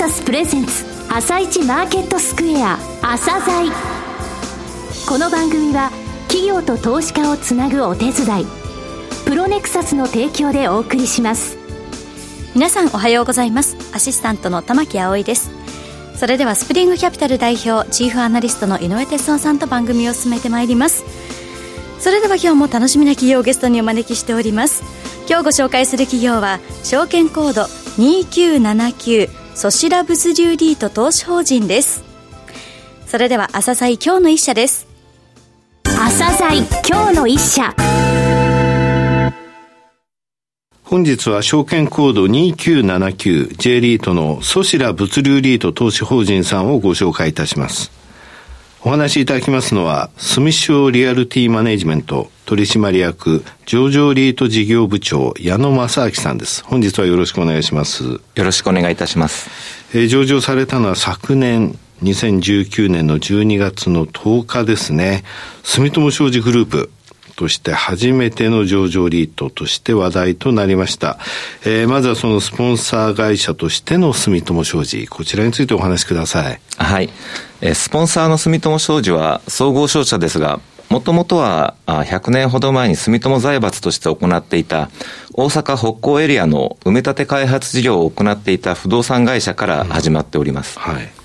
サスプレゼンツ朝一マーケットスクエア朝鮮。この番組は企業と投資家をつなぐお手伝いプロネクサスの提供でお送りします。皆さんおはようございます。アシスタントの玉木葵です。それではスプリングキャピタル代表チーフアナリストの井上哲夫さんと番組を進めてまいります。それでは今日も楽しみな企業をゲストにお招きしております。今日ご紹介する企業は証券コード2979ソシラ物流リート投資法人です。それでは朝鮮今日の一社です。朝鮮今日の一社。本日は証券コード 2979J リートのソシラ物流リート投資法人さんをご紹介いたします。お話しいただきますのは、住商リアルティマネジメント取締役上場リート事業部長矢野正明さんです。本日はよろしくお願いします。よろしくお願いいたします。えー、上場されたのは昨年2019年の12月の10日ですね。住友商事グループ。として初めての上場リートとして話題となりました。えー、まずはそのスポンサー会社としての住友商事、こちらについてお話しください。はい。えー、スポンサーの住友商事は総合商社ですが、もともとは100年ほど前に住友財閥として行っていた大阪北港エリアの埋め立て開発事業を行っていた不動産会社から始まっております。うん、はい。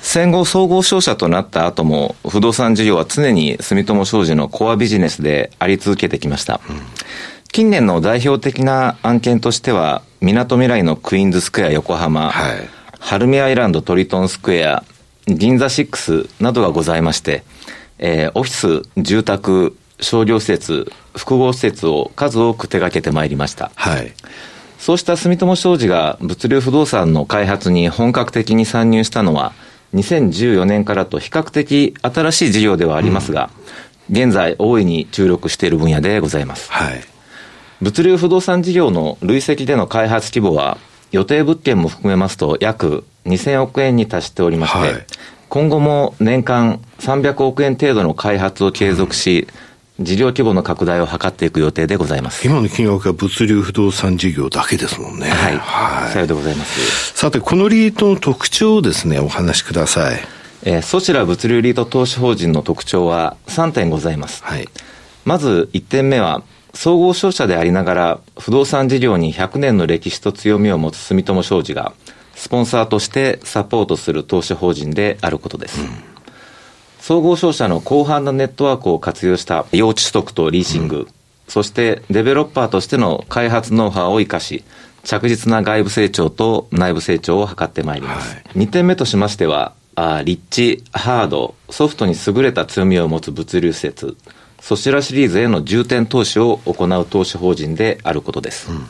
戦後総合商社となった後も不動産事業は常に住友商事のコアビジネスであり続けてきました。うん、近年の代表的な案件としては、みなとみらいのクイーンズスクエア横浜、はい、ハルミアイランドトリトンスクエア、銀座6などがございまして、えー、オフィス、住宅、商業施設、複合施設を数多く手掛けてまいりました。はい。そうした住友商事が物流不動産の開発に本格的に参入したのは、2014年からと比較的新しい事業ではありますが、うん、現在大いに注力している分野でございます。はい。物流不動産事業の累積での開発規模は、予定物件も含めますと約2000億円に達しておりまして、はい、今後も年間300億円程度の開発を継続し、うん事業規模の拡大を図っていく予定でございます。今の金額は物流不動産事業だけですもんね。はい。はい。さようでございます。さて、このリートの特徴をですね、お話しください。えー、ソチラ物流リート投資法人の特徴は3点ございます。はい。まず1点目は、総合商社でありながら、不動産事業に100年の歴史と強みを持つ住友商事が、スポンサーとしてサポートする投資法人であることです。うん総合商社の広範なネットワークを活用した用地取得とリーシング、うん、そしてデベロッパーとしての開発ノウハウを生かし、着実な外部成長と内部成長を図ってまいります。はい、2点目としましては、あリッチ、ハード、ソフトに優れた強みを持つ物流施設、そちらシリーズへの重点投資を行う投資法人であることです。うん、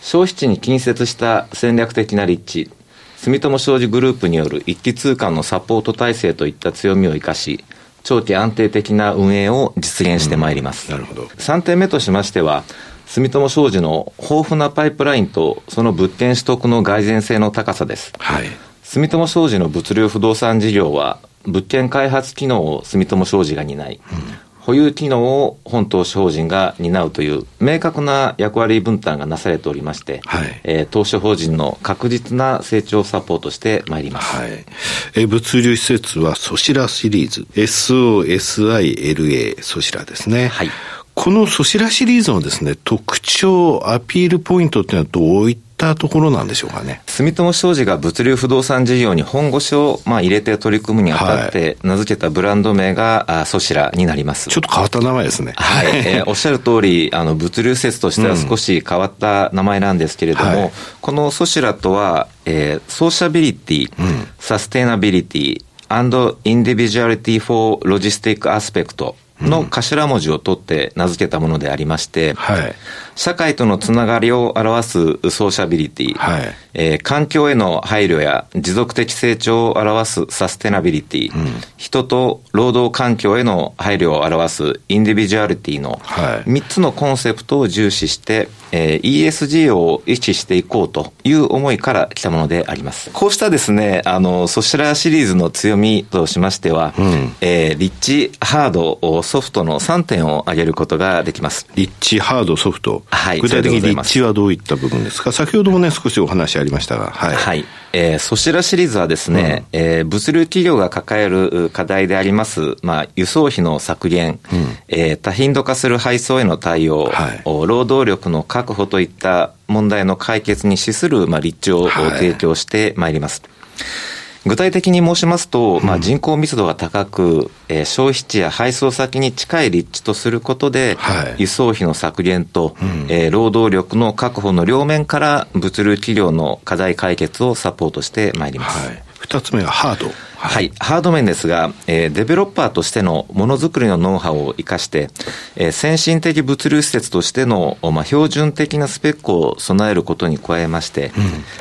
消費地に近接した戦略的な立地、住友商事グループによる一気通貫のサポート体制といった強みを生かし、長期安定的な運営を実現してまいります。うん、なるほど。3点目としましては、住友商事の豊富なパイプラインとその物件取得の蓋然性の高さです。はい。住友商事の物流不動産事業は、物件開発機能を住友商事が担い、うん、保有機能を本投資法人が担うという明確な役割分担がなされておりまして、はい、えー、投資法人の確実な成長サポートしてまいります。はい、えー、物流施設はソシラシリーズ、SOSILA ソシラですね。はい。このソシラシリーズのですね、特徴、アピールポイントっていうのはどういったところなんでしょうかね。住友商事が物流不動産事業に本腰をまあ入れて取り組むにあたって名付けたブランド名が、あソシラになります。ちょっと変わった名前ですね。はい。えー、おっしゃる通り、あの、物流施設としては少し変わった名前なんですけれども、うんはい、このソシラとは、えー、 Sociability、うん、 Sustainability、and individuality for logistic aspect の頭文字を取って名付けたものでありまして、はい、社会とのつながりを表す Sociability、はい、えー、環境への配慮や持続的成長を表すサステナビリティ、うん、人と労働環境への配慮を表す Individuality の3つのコンセプトを重視して、えー、ESG を維持していこうという思いから来たものであります。こうしたですね、あの、ソシラシリーズの強みとしましては、うん、えー、立地、ハード、ソフトの3点を挙げることができます。立地、ハード、ソフト。はい。具体的に立地はどういった部分ですか？先ほどもね、少しお話ありましたが。はい。はい。えー、ソシラシリーズはですね、うん、えー、物流企業が抱える課題であります、まあ、輸送費の削減、うん、えー、多頻度化する配送への対応、はい、労働力の確保といった問題の解決に資する、まあ、立地を提供してまいります。はい具体的に申しますと、まあ、人口密度が高く、えー、消費地や配送先に近い立地とすることで、はい、輸送費の削減と、うん、えー、労働力の確保の両面から物流企業の課題解決をサポートしてまいります。はい、二つ目はハード。はい、ハード面ですが、えー、デベロッパーとしてのものづくりのノウハウを生かして、えー、先進的物流施設としての、まあ、標準的なスペックを備えることに加えまして、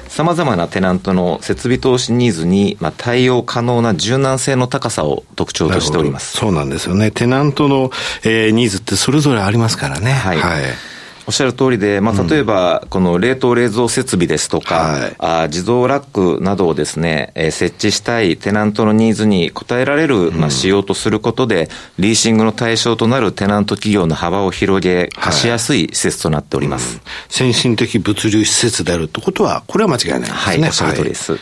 さまざまなテナントの設備投資ニーズに、まあ、対応可能な柔軟性の高さを特徴としております。そうなんですよね。テナントの、えー、ニーズってそれぞれありますからね。はい。はいおっしゃる通りで、まあ、例えば、この冷凍冷蔵設備ですとか、はい、あ自動ラックなどをですね、えー、設置したいテナントのニーズに応えられる、まあ、仕様とすることで、リーシングの対象となるテナント企業の幅を広げ、貸しやすい施設となっております。はいうん、先進的物流施設であるってことは、これは間違いないですね。はい、おっしゃる通りです。三、はい、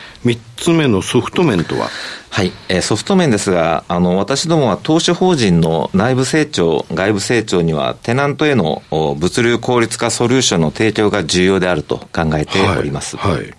つ目のソフト面とは？はい、えー、ソフト面ですが、あの、私どもは投資法人の内部成長、外部成長には、テナントへの物流効率化ソリューションの提供が重要であると考えております。はい、はい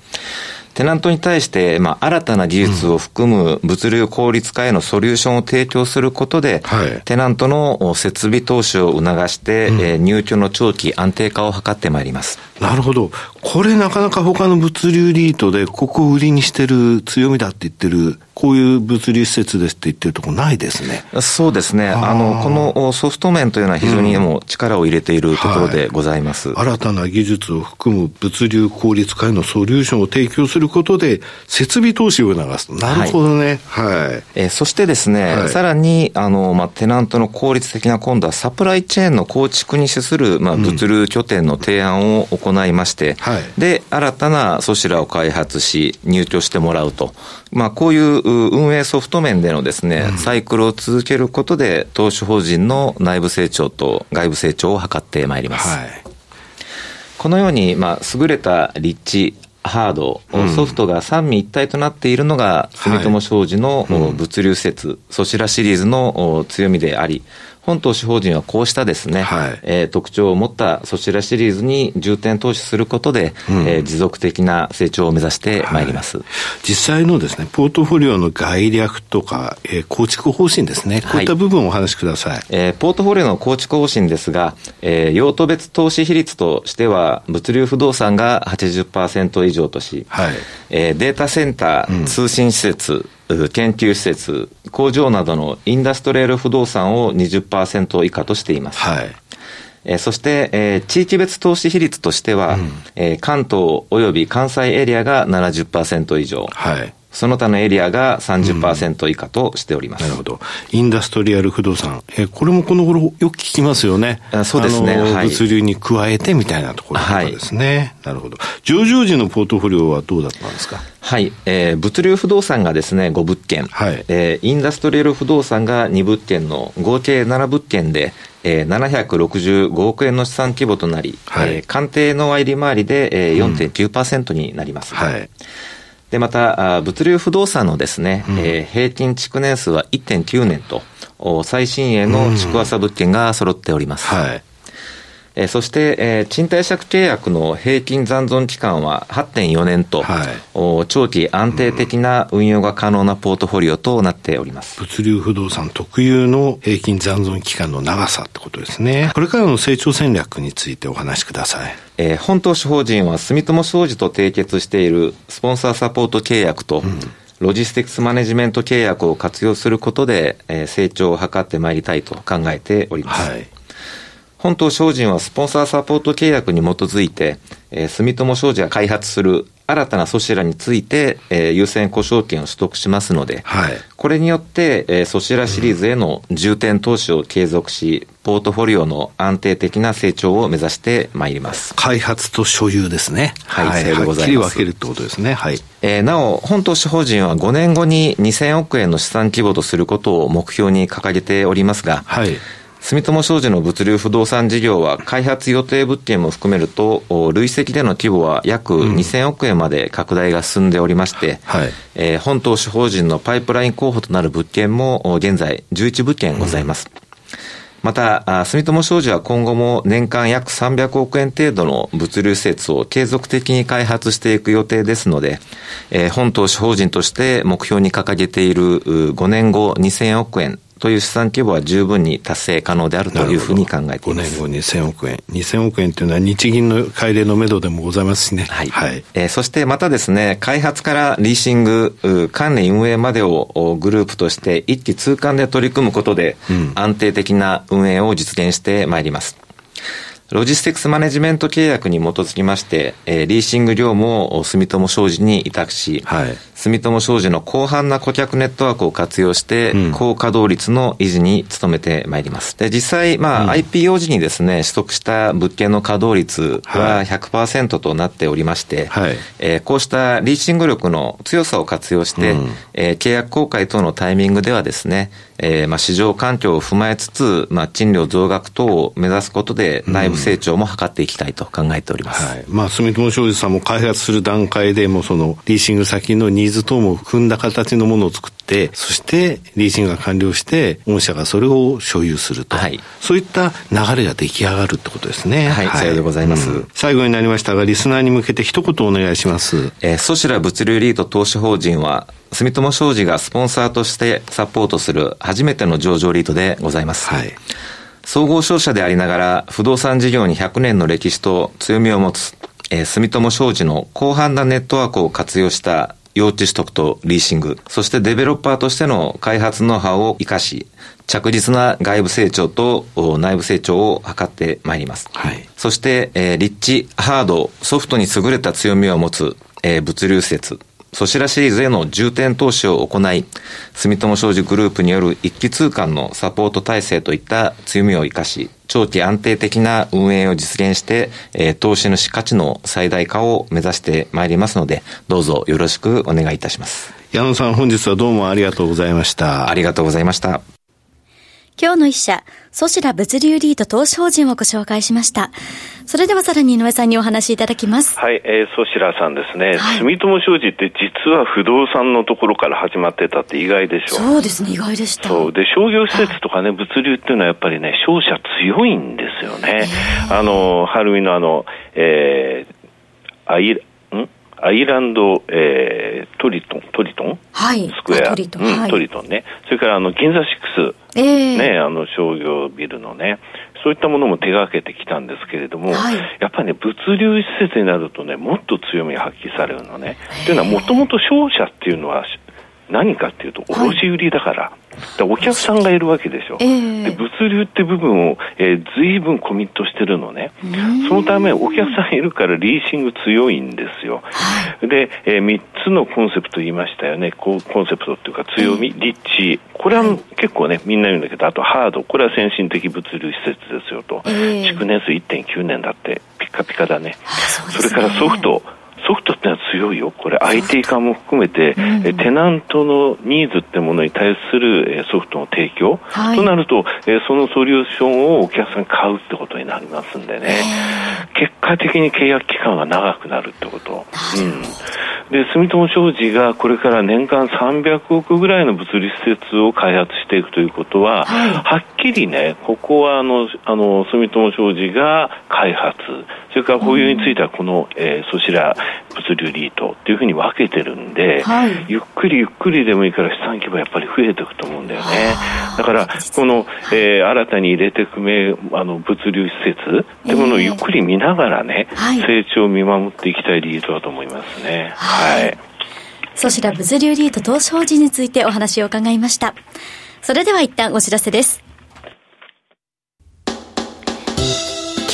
テナントに対して、まあ、新たな技術を含む物流効率化へのソリューションを提供することで、はい、テナントの設備投資を促して、うん、えー、入居の長期安定化を図ってまいります。なるほど。これなかなか他の物流リートで、ここを売りにしてる強みだって言ってる、こういう物流施設ですって言ってるとこないですね。そうですね。あの、このソフト面というのは非常にもう力を入れているところでございます。うんはい、新たな技術を含む物流効率化へのソリューションを提供することで、設備投資を促す。なるほどね。はい。はい、えー、そしてですね、はい、さらに、あの、まあ、テナントの効率的な今度はサプライチェーンの構築に資する、まあ、物流拠点の提案を行いまして、うんはい、で、新たなソシラを開発し、入居してもらうと。まあ、こういう運営ソフト面でのですね、うん、サイクルを続けることで、投資法人の内部成長と外部成長を図ってまいります。はい、このように、まあ、優れた立地、ハード、ソフトが三位一体となっているのが、住友商事の物流施設、そちらシリーズの強みであり、本投資法人はこうしたですね、はい、えー、特徴を持ったそちらシリーズに重点投資することで、うん、えー、持続的な成長を目指してまい。ります、はい、実際のですね、ポートフォリオの概略とか、えー、構築方針ですね、こういった部分をお話しください。はい、えー、ポートフォリオの構築方針ですが、えー、用途別投資比率としては、物流不動産が80%以上とし、はい。えー、データセンター、うん、通信施設、研究施設、工場などのインダストリアル不動産を20%以下としています。はい。えー、そして、えー、地域別投資比率としては、うん、えー、関東及び関西エリアが70%以上。はい。その他のエリアが30%以下としております、うん、なるほど。インダストリアル不動産。えー、これもこの頃よく聞きますよね。あそうですね。はい、物流に加えてみたいなところですね。はい、なるほど。上場時のポートフォリオはどうだったんですか？はい。えー、物流不動産がですね、5物件。はい。えー、インダストリアル不動産が2物件の合計7物件で、えー、765億円の資産規模となり、はい、えー、鑑定の割り回りで、えー、4.9%になります。うん、はい。で、また、物流不動産のですね、うん、えー、平均築年数は1.9年と、最新鋭の築浅物件が揃っております。うん、はい。えー、そして、えー、賃貸借契約の平均残存期間は8.4年と、はい、お長期安定的な運用が可能なポートフォリオとなっております。物流不動産特有の平均残存期間の長さってことですね。これからの成長戦略についてお話しください。えー、本投資法人は住友商事と締結しているスポンサーサポート契約と、うんロジスティクスマネジメント契約を活用することで、えー、成長を図ってまいりたいと考えております。はい本島商人はスポンサーサポート契約に基づいて、えー、住友商事が開発する新たなソシラについて、えー、優先故障権を取得しますので、はい、これによって、えー、ソシラシリーズへの重点投資を継続し、ポートフォリオの安定的な成長を目指してまいります。開発と所有ですね。はい、はい、はっきり分けるってことですね。はい。えー、なお、本投資法人は5年後に2000億円の資産規模とすることを目標に掲げておりますが、はい。住友商事の物流不動産事業は開発予定物件も含めると、累積での規模は約2000億円まで拡大が進んでおりまして、はい、えー、本投資法人のパイプライン候補となる物件も現在11物件ございます。うん。また、住友商事は今後も年間約300億円程度の物流施設を継続的に開発していく予定ですので、えー、本投資法人として目標に掲げている5年後2000億円という資産規模は十分に達成可能であるというふうに考えています。5年後2000億円。2000億円というのは日銀の改例のめどでもございますしね。はい。はい、えー、そしてまたですね、開発からリーシング、管理運営までをグループとして一気通貫で取り組むことで、安定的な運営を実現してまいります。ロジスティクスマネジメント契約に基づきまして、えー、リーシング業務を住友商事に委託し、はい、住友商事の広範な顧客ネットワークを活用して、うん、高稼働率の維持に努めてまいります。で、実際、まあ、うん、IPO 時にですね、取得した物件の稼働率は100%となっておりまして、はい、えー、こうしたリーシング力の強さを活用して、うん、えー、契約公開等のタイミングではですね、えー、まあ市場環境を踏まえつつ、まあ賃料増額等を目指すことで内部成長も図っていきたいと考えております。はい。まあ住友商事さんも開発する段階でもそのリーシング先のニーズ等も踏んだ形のものを作って、そしてリーシングが完了して、御社がそれを所有すると。はい。そういった流れが出来上がるってことですね。はい。はい、さようでございます、うん、最後になりましたが、リスナーに向けて一言お願いします。えー、ソシラ物流リート投資法人は、住友商事がスポンサーとしてサポートする初めての上場リートでございます。はい。総合商社でありながら、不動産事業に100年の歴史と強みを持つ、えー、住友商事の広範なネットワークを活用した用地取得とリーシング、そしてデベロッパーとしての開発ノウハウを活かし、着実な外部成長と内部成長を図ってまいります。はい、そして、えー、立地、ハード、ソフトに優れた強みを持つ、えー、物流施設、ソシラシリーズへの重点投資を行い、住友商事グループによる一気通貫のサポート体制といった強みを生かし、長期安定的な運営を実現して、えー、投資主価値の最大化を目指してまいりますので、どうぞよろしくお願いいたします。矢野さん本日はどうもありがとうございました。ありがとうございました。今日の一社、ソシラ物流リート投資法人をご紹介しました。それではさらに井上さんにお話しいただきます。はい、えー、ソシラさんですね、はい、住友商事って実は不動産のところから始まってたって意外でしょそうですね、意外でした。そう。で、商業施設とかね、物流っていうのはやっぱりね、商社強いんですよね。あの、はるみのあの、えー、アイ、ん？アイランド、えー、トリトン、トリトン？はい。スクエア。トリトン。うん、はい、トリトンね。それから、あの、銀座6。えー、ね、あの、商業ビルのね。そういったものも手がけてきたんですけれども、はい、やっぱりね、物流施設になるとね、もっと強みが発揮されるのね。というのは、もともと商社っていうのは、何かっていうと、卸売りだから、はいお客さんがいるわけでしょ。えー、で物流って部分を、えー、随分コミットしてるのね。そのためお客さんいるからリーシング強いんですよ。はい、で、えー、3つのコンセプト言いましたよね。こうコンセプトっていうか強み、立地。これは結構ね、みんな言うんだけど、あとハード。これは先進的物流施設ですよと。築年数1.9年だって、ピカピカだね。それからソフト。ソフトってのは強いよ、これ、IT 化も含めて、うん、テナントのニーズってものに対するソフトの提供、はい、となると、そのソリューションをお客さんに買うってことになりますんでね、結果的に契約期間が長くなるってこと。うんで住友商事がこれから年間300億ぐらいの物理施設を開発していくということは、はい、はっきりね、ここはあのあの住友商事が開発、それから保有についてはこの、えー、そちら物流リートっていうふうに分けてるんで、はい、ゆっくりゆっくりでもいいから資産規模やっぱり増えていくと思うんだよね。だから、この、えー、新たに入れていくめあの物流施設ってものをゆっくり見ながらね、えー、成長を見守っていきたいリートだと思いますね。はい。はい、ソシラ物流リート投資法人についてお話を伺いました。それでは一旦お知らせです。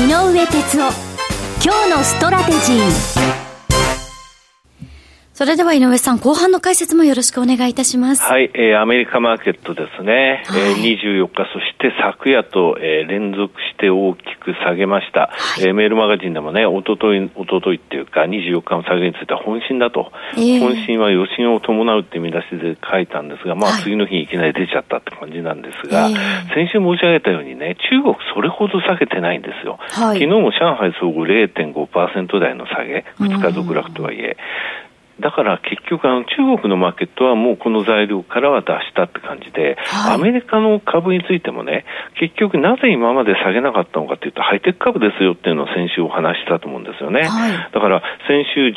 井上哲夫。今日のストラテジー。それでは井上さん、後半の解説もよろしくお願いいたします。はい、えー、アメリカマーケットですね、はい、えー、24日、そして昨夜と、えー、連続して大きく下げました。はい、えー、メールマガジンでもね、おととい、おとといっていうか、24日の下げについては本心だと、えー、本心は余震を伴うって見出しで書いたんですが、まあ、次の日にいきなり出ちゃったって感じなんですが、はい、先週申し上げたようにね、中国それほど下げてないんですよ。昨日も上海総合0.5%台の下げ、2日続落とはいえ、だから結局あの中国のマーケットはもうこの材料からは出したって感じで、はい、アメリカの株についてもね、結局なぜ今まで下げなかったのかというと、ハイテク株ですよっていうのを先週お話したと思うんですよね。はい、だから先週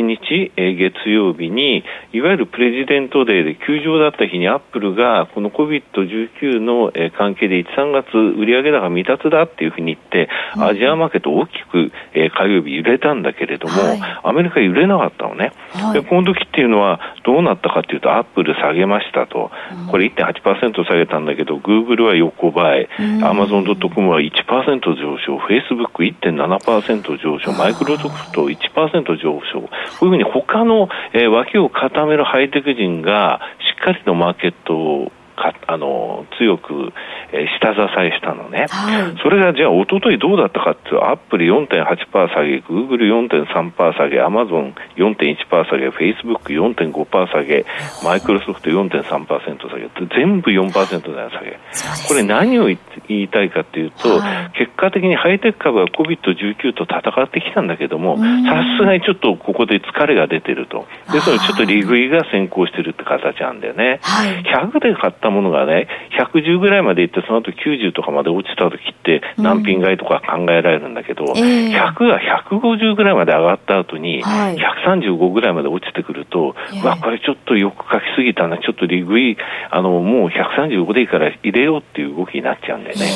17日、えー、月曜日に、いわゆるプレジデントデーで休場だった日にアップルがこの COVID-19 の、えー、関係で1、3月売上高未達だっていうふうに言って、アジアマーケット大きく、えー、火曜日揺れたんだけれども、はい、アメリカ揺れなかったのね。はい、でこの時っていうのはどうなったかというと、アップル下げましたと、これ1.8%下げたんだけど、グーグルは横ばい、アマゾン・ドット・コムは1%上昇、フェイスブック1.7%上昇、マイクロソフト1%上昇、こういうふうに他の、えー、脇を固めるハイテク人がしっかりとマーケットをかあの強く、えー、下支えしたのね、はい、それがじゃあ、おとといどうだったかっていうと、アップル4.8%下げ、グーグル4.3%下げ、アマゾン4.1%下げ、フェイスブック4.5%下げ、マイクロソフト4.3%下げ、全部4%台下げ、これ、何を言いたいかというと、はい、結果的にハイテク株は COVID-19 と戦ってきたんだけども、さすがにちょっとここで疲れが出てると、ですので、ちょっと利食いが先行してるって形なんだよね。はい、100で買ったものがね、110ぐらいまでいって、その後90とかまで落ちた時って、難品買いとか考えられるんだけど、うん、100が150ぐらいまで上がった後に、135ぐらいまで落ちてくると、わ、これちょっとよく書きすぎたな、ちょっと利食い、あの、もう135でいいから入れようっていう動きになっちゃうんだよね。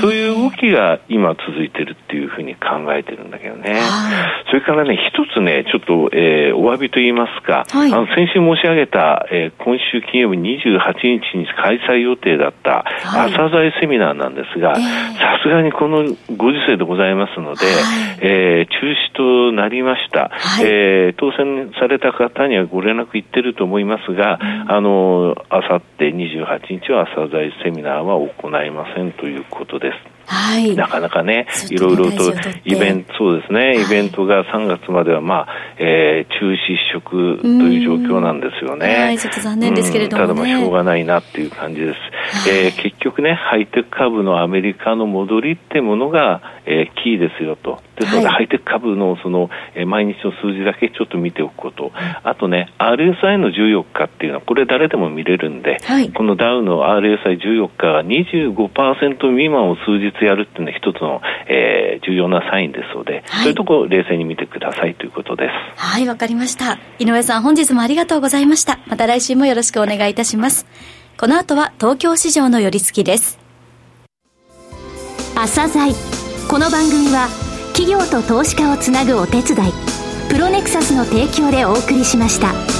そういう動きが今続いてるっていうふうに考えてるんだけどね。それからね、一つね、ちょっと、えー、お詫びと言いますか、はい、あの、先週申し上げた、えー、今週金曜日28日に開催予定だった朝鮮セミナーなんですが、さすがにこのご時世でございますので、はい、えー、中止となりました、はい、えー、当選された方にはご連絡いってると思いますが、うん、あの、あさって28日は朝鮮セミナーは行いませんということです。はい、なかなかね、いろいろとイベント、そうですね、イベントが3月までは、まあ、えー、中止一色という状況なんですよね。はい、ちょっと残念ですけれども、ね、ただまあ、しょうがないなっていう感じです。はい、えー、結局ね、ハイテク株のアメリカの戻りってものが、えー、キーですよと。ですので、はい、ハイテク株のその、えー、毎日の数字だけちょっと見ておくこと。あとね、RSI の14日っていうのは、これ誰でも見れるんで、はい、このダウの RSI14 日が25%未満を数日やるっていうのは一つの、えー、重要なサインですので、はい、そういうところを冷静に見てくださいということです。はい、わかりました。井上さん、本日もありがとうございました。また来週もよろしくお願いいたします。この後は東京市場の寄り付きです。朝鮮この番組は企業と投資家をつなぐお手伝いプロネクサスの提供でお送りしました。